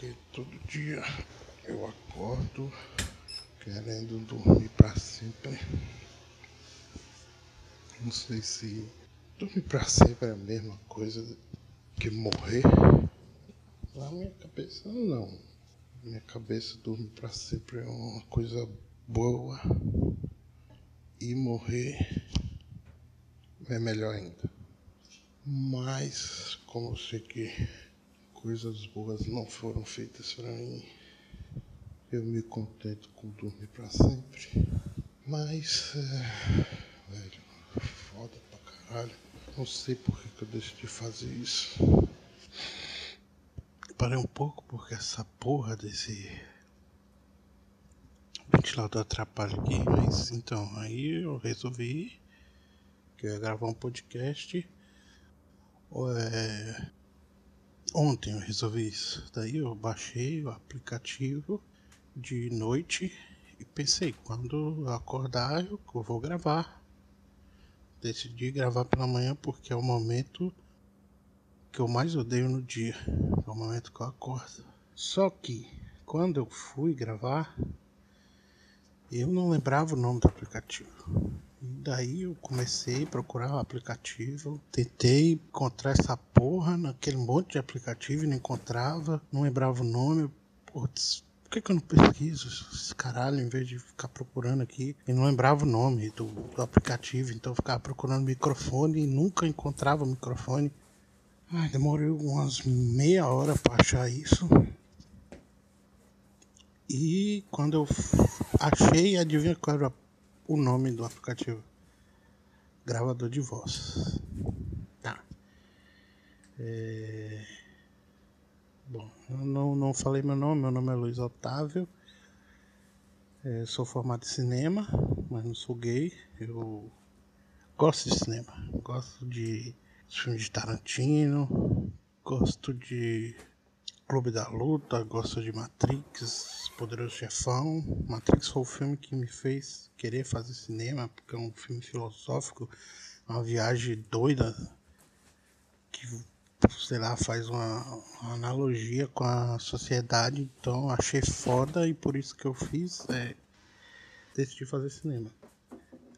porque todo dia eu acordo querendo dormir para sempre. Não sei se dormir para sempre é a mesma coisa que morrer. Na minha cabeça, não. Na minha cabeça, dormir para sempre é uma coisa boa. E morrer é melhor ainda. Mas, como eu sei que coisas boas não foram feitas para mim, eu me contento com dormir para sempre. Mas, é, velho, foda pra caralho. Não sei por que, que eu decidi fazer isso. Parei um pouco porque essa porra desse ventilador atrapalha aqui, mas então, aí eu resolvi que eu ia gravar um podcast. É... Ontem eu resolvi isso. Daí eu baixei o aplicativo de noite e pensei, quando eu acordar eu vou gravar. Decidi gravar pela manhã porque é o momento que eu mais odeio no dia. É o momento que eu acordo. Só que quando eu fui gravar, eu não lembrava o nome do aplicativo. Daí eu comecei a procurar o aplicativo, tentei encontrar essa porra naquele monte de aplicativo e não encontrava, não lembrava o nome. Putz, por que, que eu não pesquiso esse caralho em vez de ficar procurando aqui? E não lembrava o nome do, do aplicativo, então eu ficava procurando microfone e nunca encontrava microfone. Ai, demorei umas meia hora para achar isso. E quando eu achei, adivinha qual era o nome do aplicativo. Gravador de voz. Tá. É... Bom, não, não falei meu nome, meu nome é Luiz Otávio. É, sou formado em cinema, mas não sou gay. Eu gosto de cinema. Gosto de filmes de Tarantino. Gosto de Clube da Luta, gosto de Matrix, Poderoso Chefão. Matrix foi o filme que me fez querer fazer cinema, porque é um filme filosófico, uma viagem doida que, sei lá, faz uma, uma analogia com a sociedade. Então achei foda e por isso que eu fiz, é, decidi fazer cinema.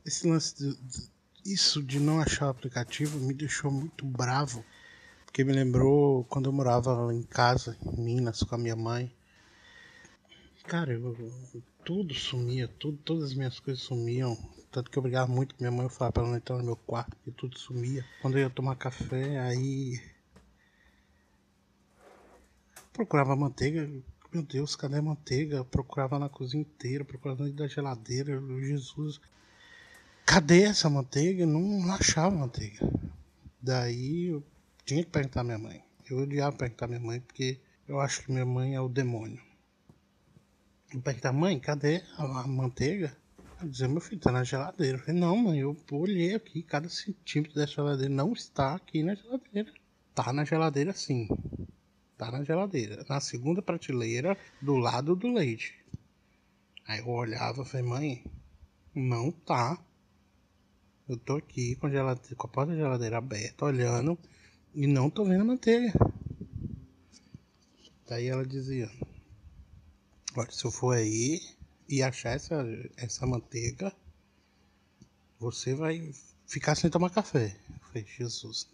Esse lance, de, de, isso de não achar o aplicativo me deixou muito bravo porque me lembrou quando eu morava em casa, em Minas, com a minha mãe. Cara, eu, tudo sumia, tudo, todas as minhas coisas sumiam. Tanto que eu brigava muito com minha mãe, eu falava pra ela não entrar no meu quarto, porque tudo sumia. Quando eu ia tomar café, aí. Procurava manteiga, meu Deus, cadê a manteiga? Eu procurava na cozinha inteira, procurava dentro da geladeira, Jesus. Cadê essa manteiga? Não, não achava manteiga. Daí eu tinha que perguntar minha mãe. Eu odiava perguntar minha mãe porque eu acho que minha mãe é o demônio. Eu perguntar, mãe, cadê a, manteiga? Ela dizia, meu filho, tá na geladeira. Eu falei, não, mãe, eu olhei aqui, cada centímetro dessa geladeira não está aqui na geladeira. Tá na geladeira sim. Tá na geladeira. Na segunda prateleira, do lado do leite. Aí eu olhava e falei, mãe, não tá. Eu tô aqui com a, geladeira, com a porta da geladeira aberta, olhando e não tô vendo a manteiga. Daí ela dizia: Olha, se eu for aí e achar essa, essa manteiga, você vai ficar sem tomar café. Eu falei, Jesus.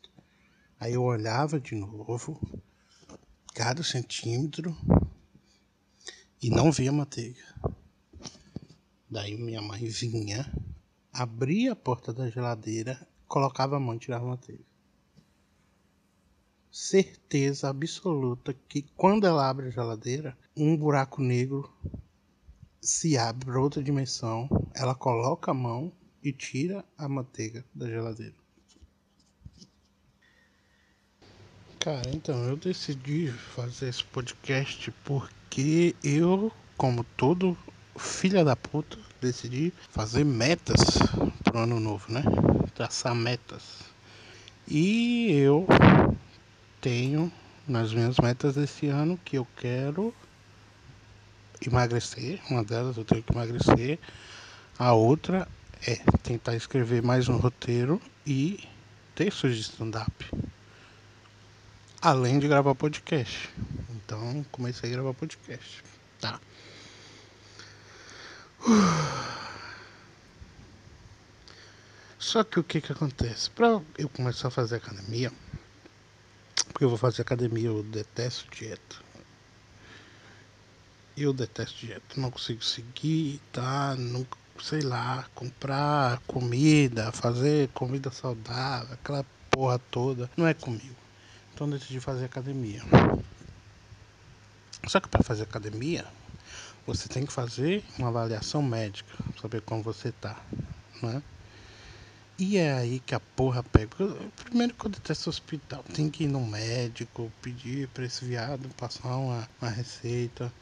Aí eu olhava de novo, cada centímetro, e não via manteiga. Daí minha mãe vinha, abria a porta da geladeira, colocava a mão e tirava a manteiga certeza absoluta que quando ela abre a geladeira, um buraco negro se abre para outra dimensão, ela coloca a mão e tira a manteiga da geladeira. Cara, então eu decidi fazer esse podcast porque eu, como todo filha da puta, decidi fazer metas pro ano novo, né? Traçar metas. E eu tenho nas minhas metas desse ano que eu quero emagrecer. Uma delas eu tenho que emagrecer. A outra é tentar escrever mais um roteiro e textos de stand-up. Além de gravar podcast. Então comecei a gravar podcast. Tá. Só que o que que acontece? Pra eu começar a fazer academia, porque eu vou fazer academia, eu detesto dieta. Eu detesto dieta, não consigo seguir, tá? Não, sei lá, comprar comida, fazer comida saudável, aquela porra toda, não é comigo. Então decidi fazer academia. Só que para fazer academia, você tem que fazer uma avaliação médica, saber como você tá, né? E é aí que a porra pega. Primeiro quando eu esse hospital, tem que ir no médico, pedir para esse viado passar uma, uma receita.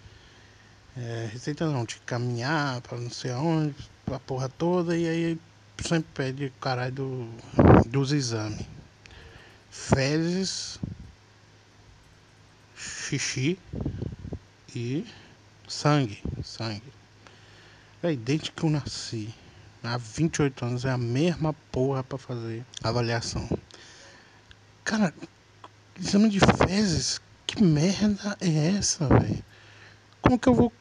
É, receita não, de caminhar para não sei aonde, a porra toda, e aí sempre pede caralho do, dos exames. Fezes, xixi e sangue. Sangue. É desde que eu nasci há 28 anos é a mesma porra para fazer avaliação. Cara, exame de fezes, que merda é essa, velho? Como que eu vou.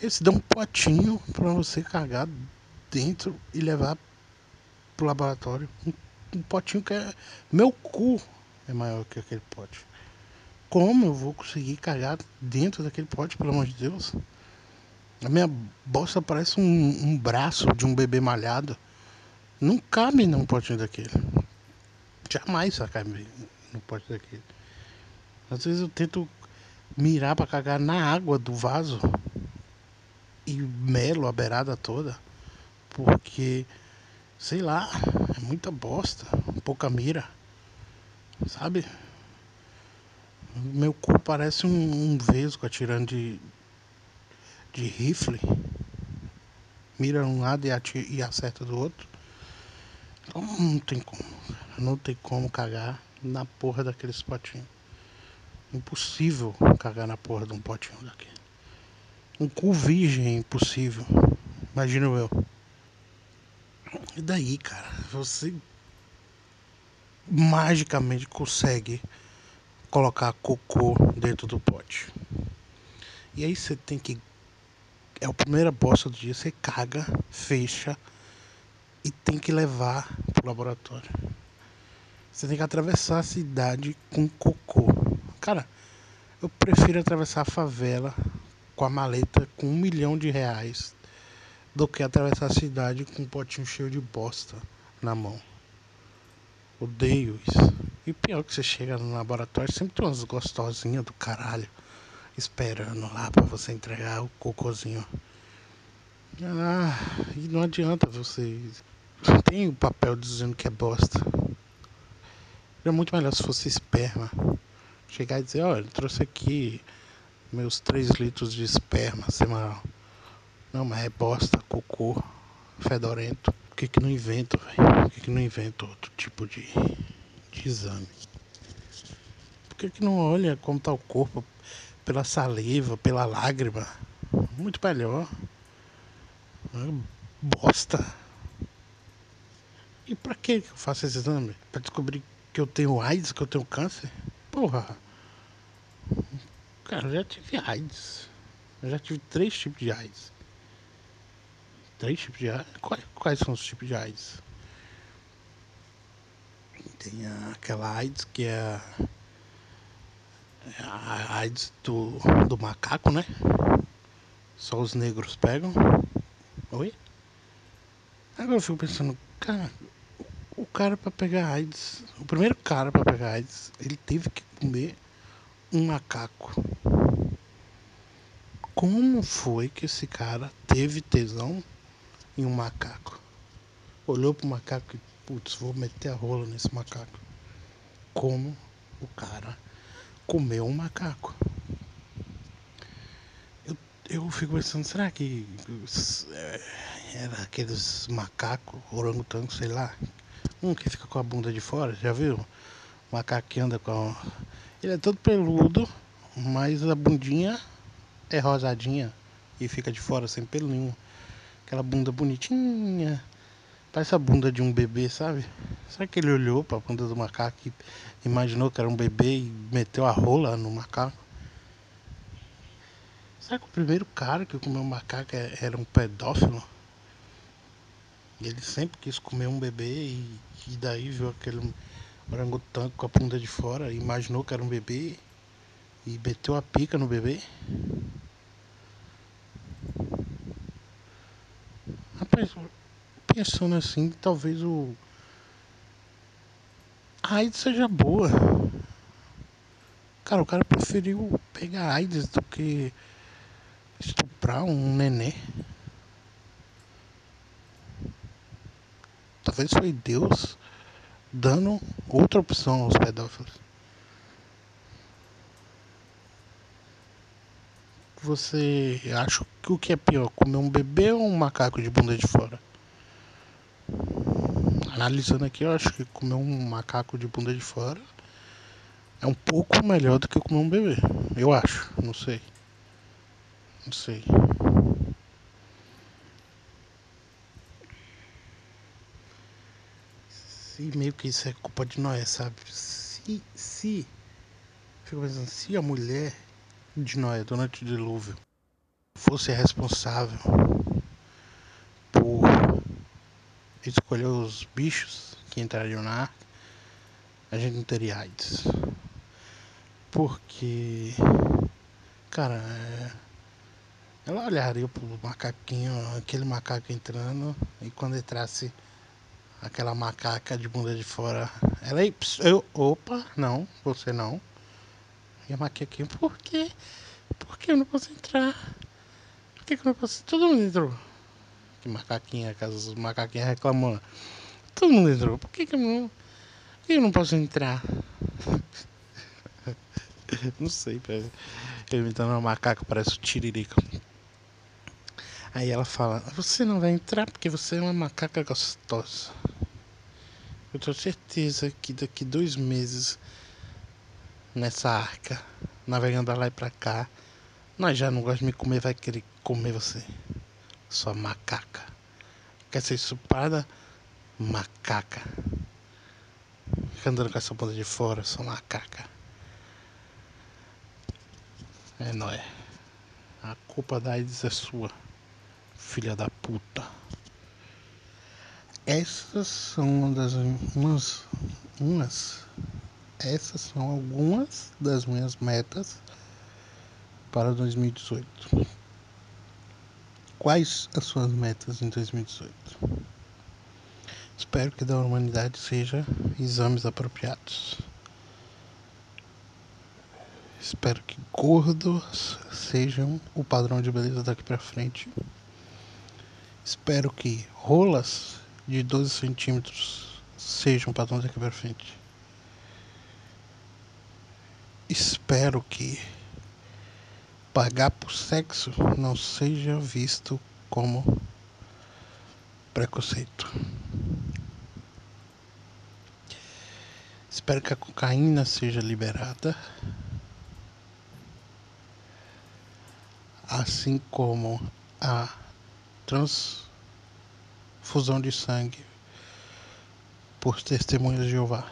Eles dão um potinho para você cagar dentro e levar pro laboratório. Um, um potinho que é. Meu cu é maior que aquele pote. Como eu vou conseguir cagar dentro daquele pote, pelo amor de Deus? A minha bosta parece um, um braço de um bebê malhado. Não cabe num potinho daquele. Jamais cabe no pote daquele. Às vezes eu tento mirar para cagar na água do vaso e melo a beirada toda. Porque, sei lá, é muita bosta, pouca mira. Sabe? Meu cu parece um, um vesgo atirando de, de rifle, mira um lado e, atira, e acerta do outro. Então não tem como, não tem como cagar na porra daqueles potinhos. Impossível cagar na porra de um potinho daquele. Um cu virgem é impossível. Imagino eu. E daí, cara, você magicamente consegue colocar cocô dentro do pote. E aí você tem que é a primeira bosta do dia, você caga, fecha e tem que levar pro laboratório. Você tem que atravessar a cidade com cocô. Cara, eu prefiro atravessar a favela com a maleta com um milhão de reais do que atravessar a cidade com um potinho cheio de bosta na mão. Odeio isso. E pior que você chega no laboratório, sempre tem umas gostosinhas do caralho esperando lá para você entregar o cocôzinho. Ah, e não adianta você. Tem o papel dizendo que é bosta. É muito melhor se fosse esperma. Chegar e dizer, olha, trouxe aqui meus 3 litros de esperma semanal. Não, mas é bosta, cocô, fedorento. Por que, que não invento, velho? Por que, que não invento outro tipo de, de exame? Por que, que não olha como tá o corpo pela saliva, pela lágrima. Muito melhor. Bosta. E pra que eu faço esse exame? Pra descobrir que eu tenho AIDS, que eu tenho câncer? Porra. Cara, eu já tive AIDS. Eu já tive três tipos de AIDS. Três tipos de AIDS? Quais, quais são os tipos de AIDS? Tem aquela AIDS que é a AIDS do, do macaco, né? Só os negros pegam. Oi? Agora eu fico pensando, cara, o cara para pegar AIDS, o primeiro cara para pegar AIDS, ele teve que comer um macaco. Como foi que esse cara teve tesão em um macaco? Olhou pro macaco e, putz, vou meter a rola nesse macaco. Como o cara comeu um macaco. Eu, eu fico pensando, será que é, era aqueles macacos, orangotango, sei lá, um que fica com a bunda de fora, já viu? Macaco que anda com. Ele é todo peludo, mas a bundinha é rosadinha e fica de fora sem pelo nenhum. Aquela bunda bonitinha. Parece a bunda de um bebê, sabe? Será que ele olhou para a bunda do macaco e imaginou que era um bebê e meteu a rola no macaco? Será que o primeiro cara que comeu um macaco é, era um pedófilo? Ele sempre quis comer um bebê e, e daí viu aquele orangotango com a bunda de fora, imaginou que era um bebê e meteu a pica no bebê. Rapaz, pensando assim, talvez o. AIDS seja boa. Cara, o cara preferiu pegar AIDS do que estuprar um nenê. Talvez foi Deus dando outra opção aos pedófilos. Você acha que o que é pior, comer um bebê ou um macaco de bunda de fora? Analisando aqui, eu acho que comer um macaco de bunda de fora é um pouco melhor do que comer um bebê. Eu acho, não sei. Não sei. Se meio que isso é culpa de Noé, sabe? Se, se, fico pensando, se a mulher de Noé durante o dilúvio fosse responsável por escolher os bichos que entrariam na arca, a gente não teria AIDS. Porque, cara, é, ela olharia pro macaquinho, aquele macaco entrando, e quando entrasse aquela macaca de bunda de fora, ela aí, eu, opa, não, você não. E a macaquinha, por quê? Por que eu não posso entrar? Por que, eu não posso? Todo mundo entrou. Que macaquinha, caso os macaquinhos reclamando. Todo mundo entrou. Por que, que eu não. Por que eu não posso entrar? não sei, velho. Eu imitando uma macaca, parece o tiririca. Aí ela fala: Você não vai entrar porque você é uma macaca gostosa. Eu tenho certeza que daqui dois meses nessa arca, navegando lá e pra cá, nós já não gosta de me comer, vai querer comer você. Sua macaca. Quer ser estuprada? Macaca. Fica andando com essa bunda de fora, sua macaca. É nóis. A culpa da AIDS é sua, filha da puta. Essas são uma das umas, umas essas são algumas das minhas metas para 2018. Quais as suas metas em 2018? Espero que da humanidade seja exames apropriados. Espero que gordos sejam o padrão de beleza daqui para frente. Espero que rolas de 12 centímetros sejam o padrão daqui para frente espero que pagar por sexo não seja visto como preconceito. Espero que a cocaína seja liberada, assim como a transfusão de sangue por testemunhas de Jeová.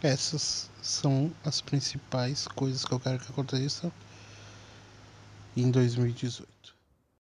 Essas são as principais coisas que eu quero que aconteçam em 2018.